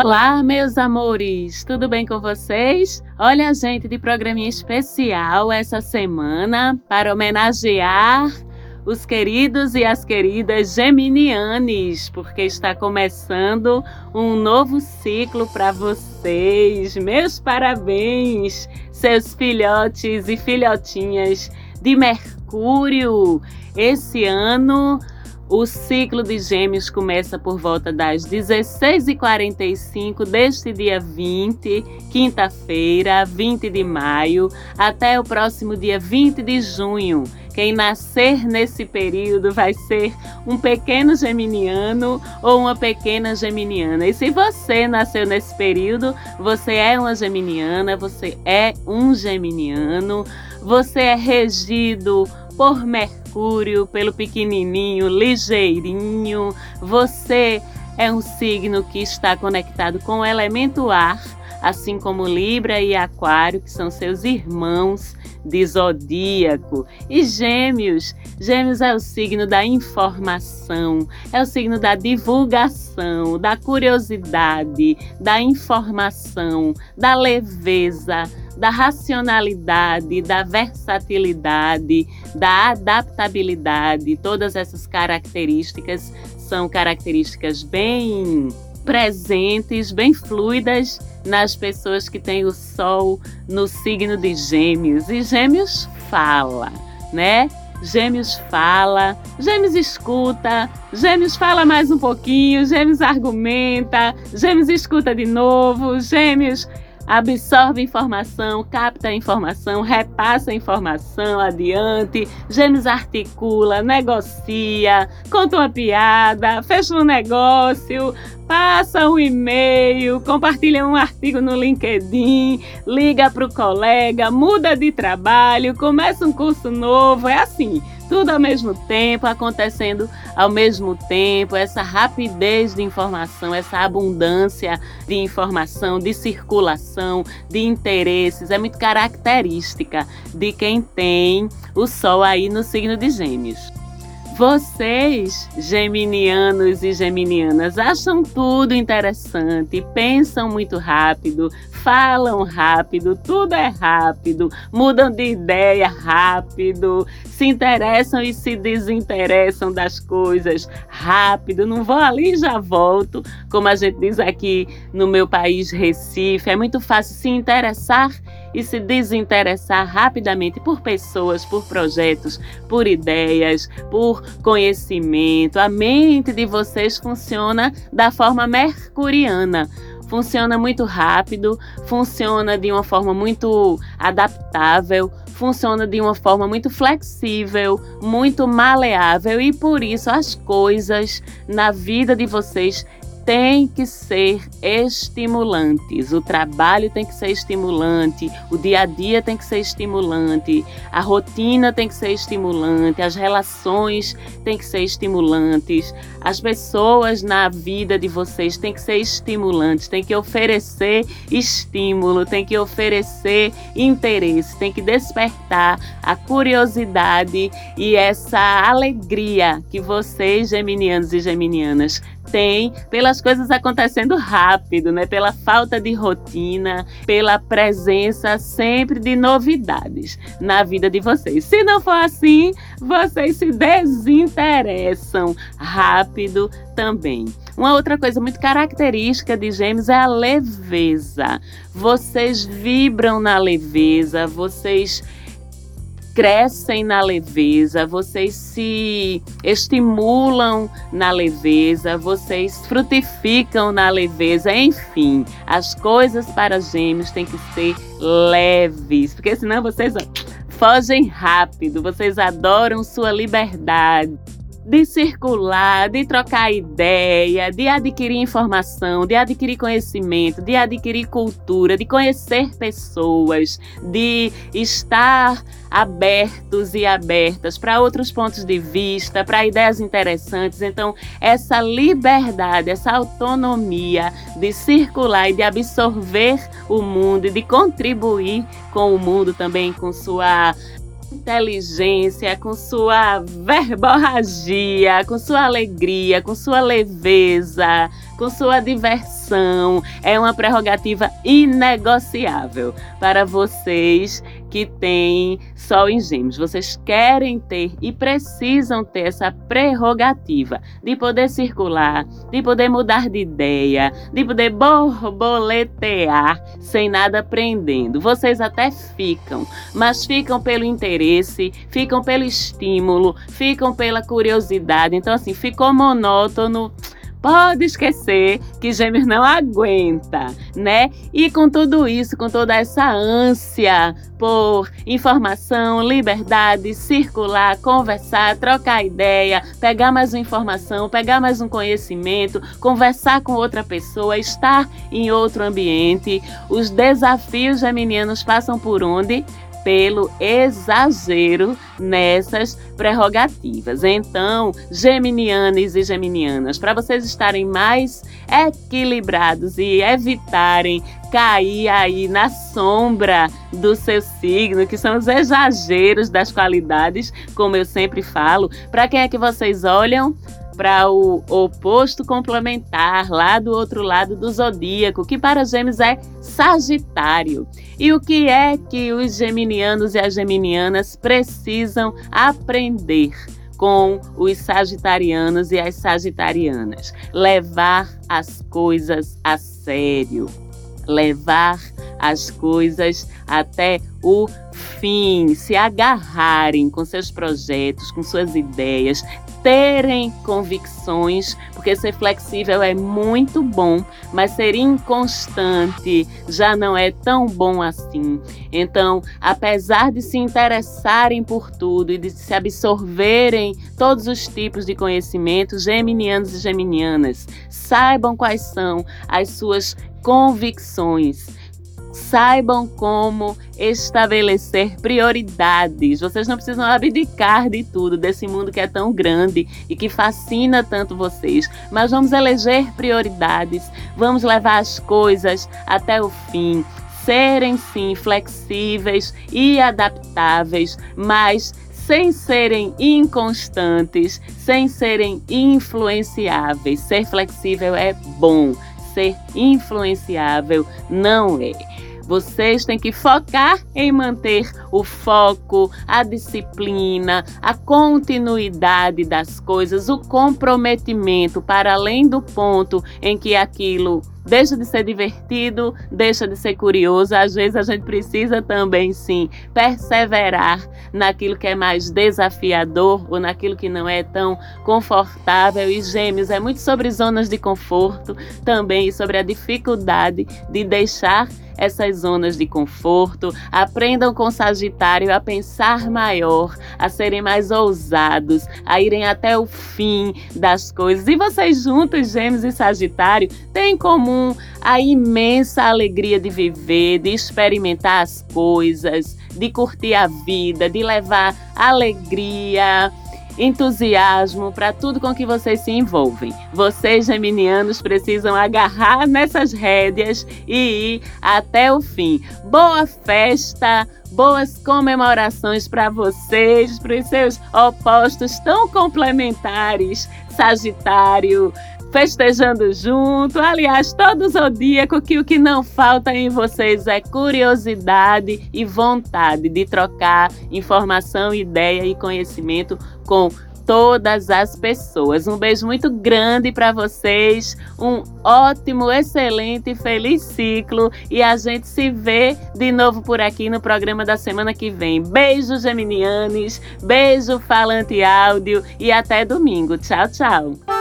Olá, meus amores, tudo bem com vocês? Olha, gente, de programinha especial essa semana para homenagear os queridos e as queridas geminianes, porque está começando um novo ciclo para vocês. Meus parabéns, seus filhotes e filhotinhas de Mercúrio. Esse ano o ciclo de Gêmeos começa por volta das 16h45 deste dia 20, quinta-feira, 20 de maio, até o próximo dia 20 de junho. Quem nascer nesse período vai ser um pequeno geminiano ou uma pequena geminiana. E se você nasceu nesse período, você é uma geminiana, você é um geminiano, você é regido por Mercúrio, pelo pequenininho, ligeirinho. Você é um signo que está conectado com o elemento ar, assim como Libra e Aquário, que são seus irmãos de zodíaco. E Gêmeos, Gêmeos é o signo da informação, é o signo da divulgação, da curiosidade, da informação, da leveza, da racionalidade, da versatilidade, da adaptabilidade. Todas essas características são características bem presentes, bem fluidas nas pessoas que têm o Sol no signo de Gêmeos. E Gêmeos fala, né? Gêmeos fala, Gêmeos escuta, Gêmeos fala mais um pouquinho, Gêmeos argumenta, Gêmeos escuta de novo, Gêmeos absorve informação, capta informação, repassa informação adiante, Gêmeos articula, negocia, conta uma piada, fecha um negócio, passa um e-mail, compartilha um artigo no LinkedIn, liga para o colega, muda de trabalho, começa um curso novo, é assim tudo ao mesmo tempo, acontecendo ao mesmo tempo, essa rapidez de informação, essa abundância de informação, de circulação, de interesses, é muito característica de quem tem o Sol aí no signo de Gêmeos. Vocês, geminianos e geminianas, acham tudo interessante, pensam muito rápido, falam rápido, tudo é rápido, mudam de ideia rápido, se interessam e se desinteressam das coisas rápido. Não vou ali e já volto, como a gente diz aqui no meu país, Recife. É muito fácil se interessar e se desinteressar rapidamente por pessoas, por projetos, por ideias, por conhecimento. A mente de vocês funciona da forma mercuriana funciona muito rápido, funciona de uma forma muito adaptável, funciona de uma forma muito flexível, muito maleável e por isso as coisas na vida de vocês têm que ser estimulantes. O trabalho tem que ser estimulante, o dia a dia tem que ser estimulante, a rotina tem que ser estimulante, as relações têm que ser estimulantes, as pessoas na vida de vocês têm que ser estimulantes, têm que oferecer estímulo, têm que oferecer interesse, têm que despertar a curiosidade e essa alegria que vocês, geminianos e geminianas, tem pelas coisas acontecendo rápido, né? Pela falta de rotina, pela presença sempre de novidades na vida de vocês. Se não for assim, vocês se desinteressam rápido também. Uma outra coisa muito característica de Gêmeos é a leveza. Vocês vibram na leveza, vocês crescem na leveza, vocês se estimulam na leveza, vocês frutificam na leveza, enfim, as coisas para gêmeos têm que ser leves, porque senão vocês fogem rápido, vocês adoram sua liberdade de circular, de trocar ideia, de adquirir informação, de adquirir conhecimento, de adquirir cultura, de conhecer pessoas, de estar abertos e abertas para outros pontos de vista, para ideias interessantes. Então, essa liberdade, essa autonomia de circular e de absorver o mundo e de contribuir com o mundo também com sua inteligência, com sua verborragia, com sua alegria, com sua leveza, com sua diversão. É uma prerrogativa inegociável para vocês que têm Sol em Gêmeos. Vocês querem ter e precisam ter essa prerrogativa de poder circular, de poder mudar de ideia, de poder borboletear sem nada prendendo. Vocês até ficam, mas ficam pelo interesse, ficam pelo estímulo, ficam pela curiosidade. Então, assim, ficou monótono pode esquecer que Gêmeos não aguenta, né? E com tudo isso, com toda essa ânsia por informação, liberdade, circular, conversar, trocar ideia, pegar mais uma informação, pegar mais um conhecimento, conversar com outra pessoa, estar em outro ambiente, os desafios geminianos passam por onde? Pelo exagero nessas prerrogativas. Então, geminianos e geminianas, para vocês estarem mais equilibrados e evitarem cair aí na sombra do seu signo, que são os exageros das qualidades, como eu sempre falo, para quem é que vocês olham? Para o oposto complementar, lá do outro lado do zodíaco, que para Gêmeos é Sagitário. E o que é que os geminianos e as geminianas precisam aprender? com os sagitarianos e as sagitarianas. Levar as coisas a sério. Levar as coisas até o fim, se agarrarem com seus projetos, com suas ideias, terem convicções, porque ser flexível é muito bom, mas ser inconstante já não é tão bom assim. Então, apesar de se interessarem por tudo e de se absorverem todos os tipos de conhecimento, geminianos e geminianas, saibam quais são as suas convicções saibam como estabelecer prioridades. Vocês não precisam abdicar de tudo, desse mundo que é tão grande e que fascina tanto vocês, mas vamos eleger prioridades, vamos levar as coisas até o fim. Serem sim flexíveis e adaptáveis, mas sem serem inconstantes, sem serem influenciáveis. Ser flexível é bom, ser influenciável não é. Vocês têm que focar em manter o foco, a disciplina, a continuidade das coisas, o comprometimento para além do ponto em que aquilo deixa de ser divertido, deixa de ser curioso. Às vezes a gente precisa também, sim, perseverar naquilo que é mais desafiador ou naquilo que não é tão confortável. E Gêmeos é muito sobre zonas de conforto também e sobre a dificuldade de deixar essas zonas de conforto, aprendam com Sagitário a pensar maior, a serem mais ousados, a irem até o fim das coisas. E vocês juntos, Gêmeos e Sagitário, têm em comum a imensa alegria de viver, de experimentar as coisas, de curtir a vida, de levar alegria entusiasmo para tudo com que vocês se envolvem. Vocês, geminianos, precisam agarrar nessas rédeas e ir até o fim. Boa festa! Boas comemorações para vocês, para os seus opostos tão complementares, Sagitário, festejando junto. Aliás, todo zodíaco que o que não falta em vocês é curiosidade e vontade de trocar informação, ideia e conhecimento com todas as pessoas. Um beijo muito grande para vocês, um ótimo, excelente, feliz ciclo e a gente se vê de novo por aqui no programa da semana que vem. Beijo, Geminianes, beijo, Falante Áudio e até domingo. Tchau, tchau.